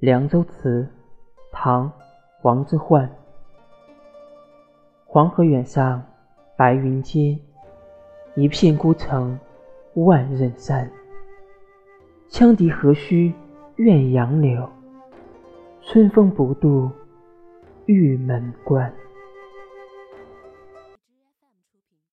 凉州词唐王之涣。黄河远上白云间一片孤城万仞山。羌笛何须怨杨柳？春风不度玉门关